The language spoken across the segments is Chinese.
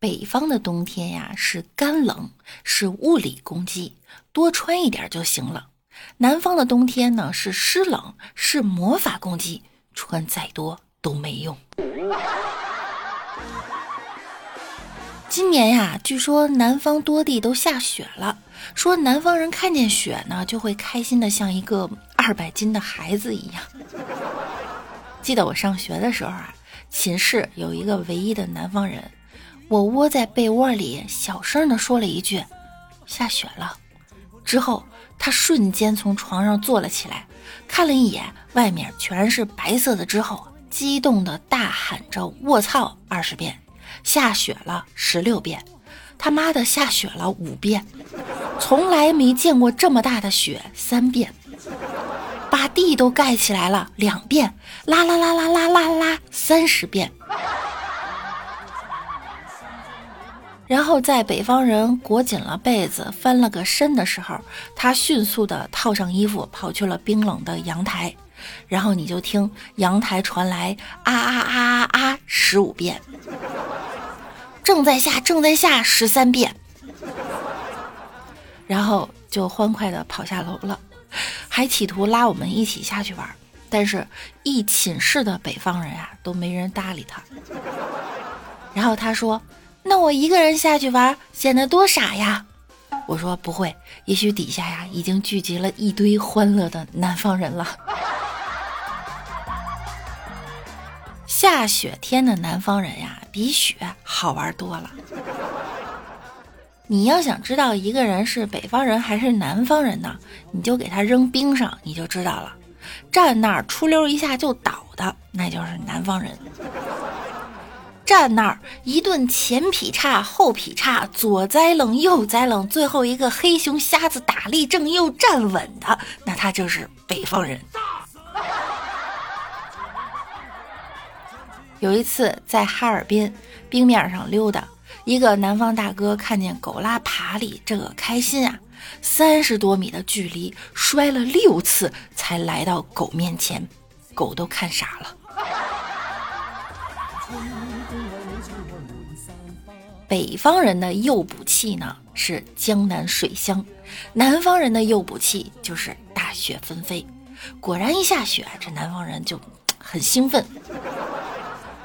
北方的冬天呀是干冷，是物理攻击，多穿一点就行了。南方的冬天呢是湿冷，是魔法攻击，穿再多都没用。今年呀，据说南方多地都下雪了，说南方人看见雪呢就会开心的像一个二百斤的孩子一样。记得我上学的时候啊，寝室有一个唯一的南方人。我窝在被窝里，小声的说了一句：“下雪了。”之后，他瞬间从床上坐了起来，看了一眼外面全是白色的，之后激动的大喊着：“卧槽！”二十遍，下雪了十六遍，他妈的下雪了五遍，从来没见过这么大的雪三遍，把地都盖起来了两遍，啦啦啦啦啦啦啦三十遍。然后在北方人裹紧了被子、翻了个身的时候，他迅速的套上衣服，跑去了冰冷的阳台。然后你就听阳台传来啊啊啊啊啊十五遍，正在下，正在下十三遍。然后就欢快的跑下楼了，还企图拉我们一起下去玩，但是一寝室的北方人啊都没人搭理他。然后他说。那我一个人下去玩，显得多傻呀！我说不会，也许底下呀已经聚集了一堆欢乐的南方人了。下雪天的南方人呀，比雪好玩多了。你要想知道一个人是北方人还是南方人呢，你就给他扔冰上，你就知道了。站那儿出溜一下就倒的，那就是南方人。站那儿一顿前劈叉后劈叉，左栽楞右栽楞，最后一个黑熊瞎子打立正又站稳的，那他就是北方人。有一次在哈尔滨冰面上溜达，一个南方大哥看见狗拉爬犁，这个开心啊！三十多米的距离摔了六次才来到狗面前，狗都看傻了。北方人的诱捕器呢是江南水乡，南方人的诱捕器就是大雪纷飞。果然一下雪，这南方人就很兴奋。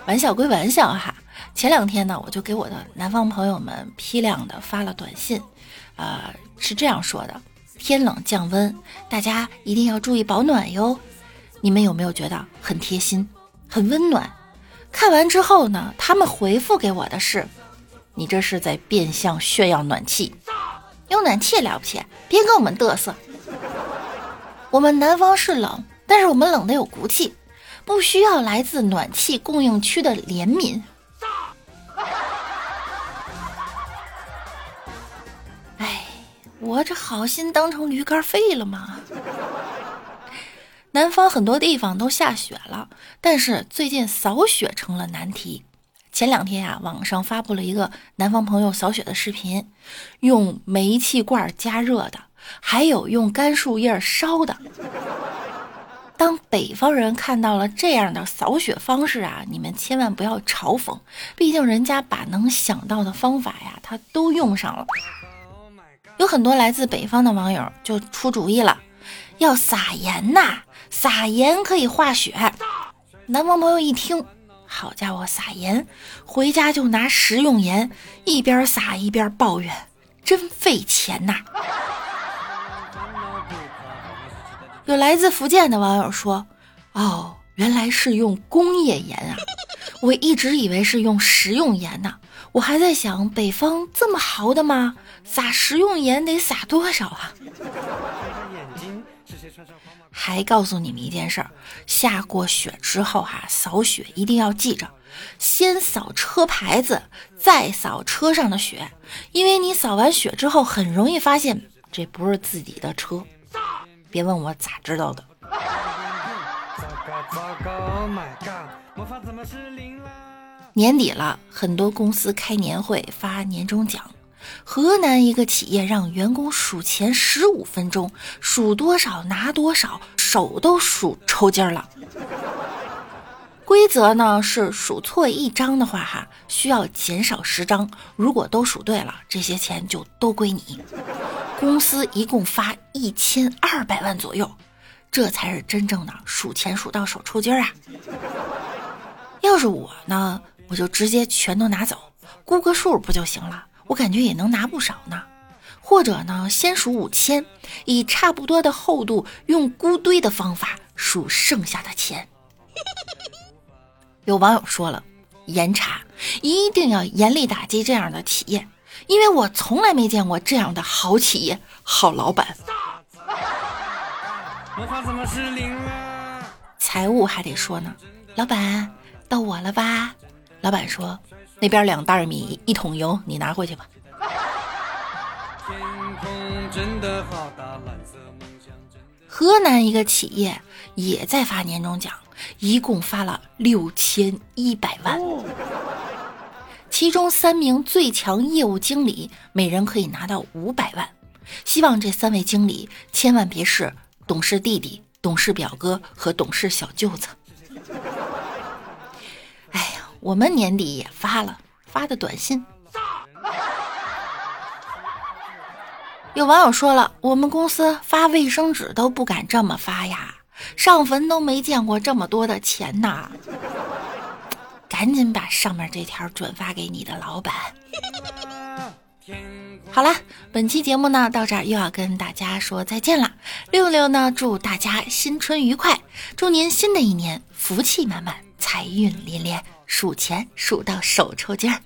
玩笑归玩笑哈，前两天呢，我就给我的南方朋友们批量的发了短信，呃，是这样说的：天冷降温，大家一定要注意保暖哟。你们有没有觉得很贴心、很温暖？看完之后呢，他们回复给我的是。你这是在变相炫耀暖气，有暖气了不起？别跟我们嘚瑟。我们南方是冷，但是我们冷的有骨气，不需要来自暖气供应区的怜悯。哎，我这好心当成驴肝肺了吗？南方很多地方都下雪了，但是最近扫雪成了难题。前两天呀，网上发布了一个南方朋友扫雪的视频，用煤气罐加热的，还有用干树叶烧的。当北方人看到了这样的扫雪方式啊，你们千万不要嘲讽，毕竟人家把能想到的方法呀，他都用上了。有很多来自北方的网友就出主意了，要撒盐呐，撒盐可以化雪。南方朋友一听。好家伙，撒盐，回家就拿食用盐，一边撒一边抱怨，真费钱呐！有来自福建的网友说：“哦，原来是用工业盐啊！我一直以为是用食用盐呢。我还在想，北方这么豪的吗？撒食用盐得撒多少啊？” 还告诉你们一件事儿：下过雪之后哈，扫雪一定要记着，先扫车牌子，再扫车上的雪，因为你扫完雪之后，很容易发现这不是自己的车。别问我咋知道的。年底了，很多公司开年会发年终奖。河南一个企业让员工数钱十五分钟，数多少拿多少，手都数抽筋了。规则呢是数错一张的话，哈，需要减少十张。如果都数对了，这些钱就都归你。公司一共发一千二百万左右，这才是真正的数钱数到手抽筋啊！要是我呢，我就直接全都拿走，估个数不就行了？我感觉也能拿不少呢。或者呢，先数五千，以差不多的厚度，用估堆的方法数剩下的钱。有网友说了，严查一定要严厉打击这样的企业，因为我从来没见过这样的好企业、好老板。财务还得说呢，老板到我了吧？老板说，那边两袋米，一桶油，你拿回去吧。河南一个企业也在发年终奖。一共发了六千一百万，其中三名最强业务经理每人可以拿到五百万。希望这三位经理千万别是董事弟弟、董事表哥和董事小舅子。我们年底也发了发的短信。有网友说了，我们公司发卫生纸都不敢这么发呀。上坟都没见过这么多的钱呐！赶紧把上面这条转发给你的老板。好了，本期节目呢到这儿又要跟大家说再见了。六六呢祝大家新春愉快，祝您新的一年福气满满，财运连连，数钱数到手抽筋儿。